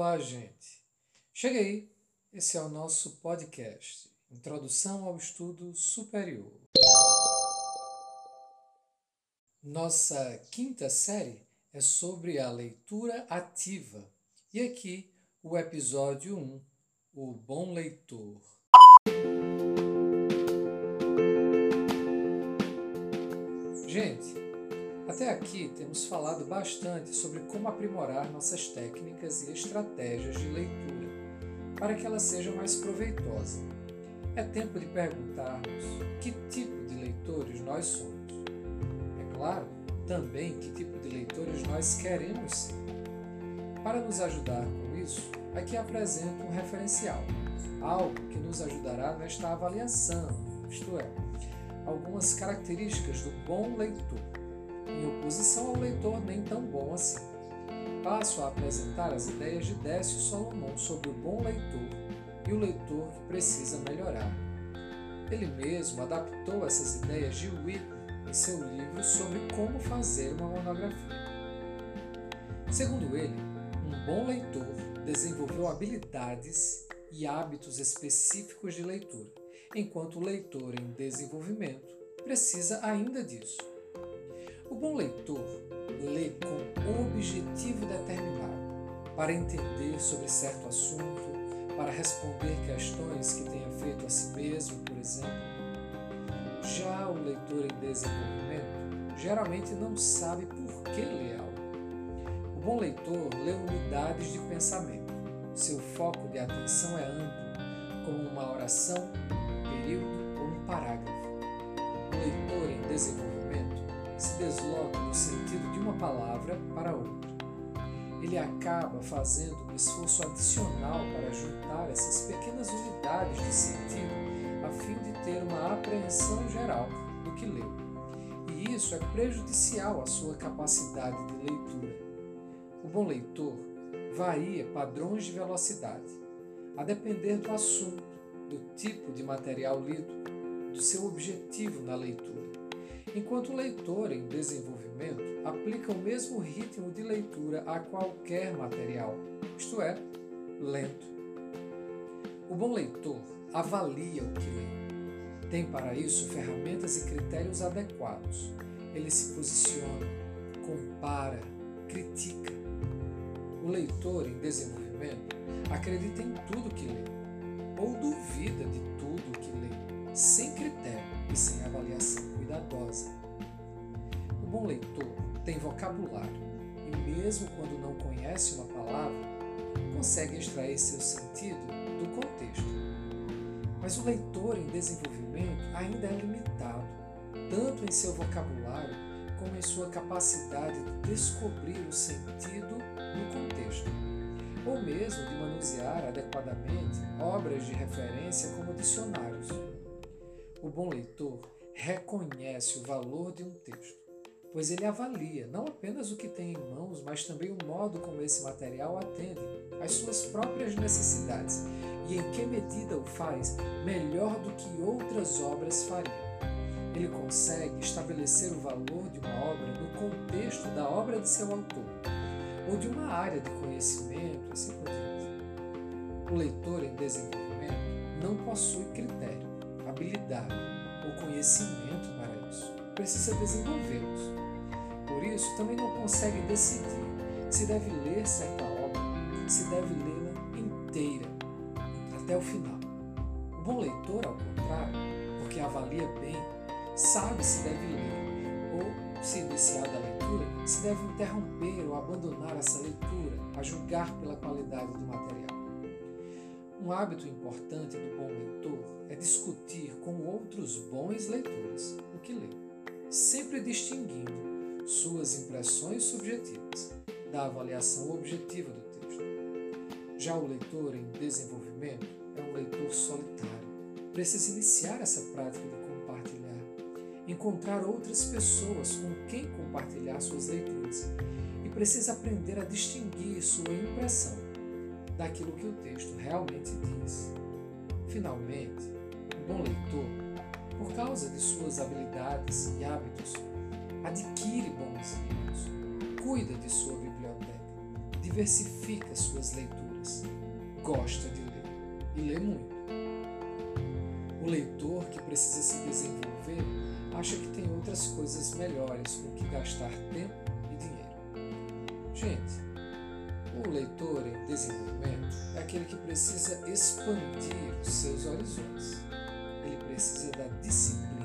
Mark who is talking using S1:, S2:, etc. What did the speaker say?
S1: Olá, gente. Chega aí. Esse é o nosso podcast, Introdução ao Estudo Superior. Nossa quinta série é sobre a leitura ativa. E aqui o episódio 1, O Bom Leitor. Gente, até aqui temos falado bastante sobre como aprimorar nossas técnicas e estratégias de leitura para que ela seja mais proveitosa. É tempo de perguntarmos que tipo de leitores nós somos. É claro, também que tipo de leitores nós queremos ser. Para nos ajudar com isso, aqui apresento um referencial, algo que nos ajudará nesta avaliação, isto é, algumas características do bom leitor em oposição ao leitor nem tão bom assim. Passo a apresentar as ideias de Décio Solomon sobre o bom leitor e o leitor que precisa melhorar. Ele mesmo adaptou essas ideias de Whitney em seu livro sobre como fazer uma monografia. Segundo ele, um bom leitor desenvolveu habilidades e hábitos específicos de leitura, enquanto o leitor em desenvolvimento precisa ainda disso. O bom leitor lê com objetivo determinado, para entender sobre certo assunto, para responder questões que tenha feito a si mesmo, por exemplo. Já o leitor em desenvolvimento geralmente não sabe por que lê algo. O bom leitor lê unidades de pensamento. Seu foco de atenção é amplo, como uma oração, um período ou um parágrafo. O leitor em desenvolvimento se desloca do sentido de uma palavra para outra. Ele acaba fazendo um esforço adicional para juntar essas pequenas unidades de sentido a fim de ter uma apreensão geral do que leu. E isso é prejudicial à sua capacidade de leitura. O bom leitor varia padrões de velocidade, a depender do assunto, do tipo de material lido, do seu objetivo na leitura enquanto o leitor em desenvolvimento aplica o mesmo ritmo de leitura a qualquer material, isto é, lento. O bom leitor avalia o que lê. Tem para isso ferramentas e critérios adequados. Ele se posiciona, compara, critica. O leitor em desenvolvimento acredita em tudo que lê, ou duvida de tudo que lê, sem critério e sem avaliação cuidadosa. O bom leitor tem vocabulário e, mesmo quando não conhece uma palavra, consegue extrair seu sentido do contexto. Mas o leitor em desenvolvimento ainda é limitado, tanto em seu vocabulário como em sua capacidade de descobrir o sentido no contexto, ou mesmo de manusear adequadamente obras de referência como dicionários. O bom leitor reconhece o valor de um texto, pois ele avalia não apenas o que tem em mãos, mas também o modo como esse material atende às suas próprias necessidades e em que medida o faz melhor do que outras obras fariam. Ele consegue estabelecer o valor de uma obra no contexto da obra de seu autor, ou de uma área de conhecimento, assim por diante. O leitor em desenvolvimento não possui critério, habilidade ou conhecimento para isso. Precisa desenvolvê-los. Por isso, também não consegue decidir se deve ler certa obra, se deve lê-la inteira, até o final. O bom leitor, ao contrário, porque avalia bem, sabe se deve ler ou, se iniciar da leitura, se deve interromper ou abandonar essa leitura, a julgar pela qualidade do material. Um hábito importante do bom leitor é discutir outros bons leitores o que lê, sempre distinguindo suas impressões subjetivas da avaliação objetiva do texto. Já o leitor em desenvolvimento é um leitor solitário. Precisa iniciar essa prática de compartilhar, encontrar outras pessoas com quem compartilhar suas leituras e precisa aprender a distinguir sua impressão daquilo que o texto realmente diz. Finalmente, o bom leitor, causa de suas habilidades e hábitos, adquire bons livros, cuida de sua biblioteca, diversifica suas leituras gosta de ler e lê muito. O leitor que precisa se desenvolver acha que tem outras coisas melhores com que gastar tempo e dinheiro. Gente, o leitor em desenvolvimento é aquele que precisa expandir os seus horizontes. Precisa da disciplina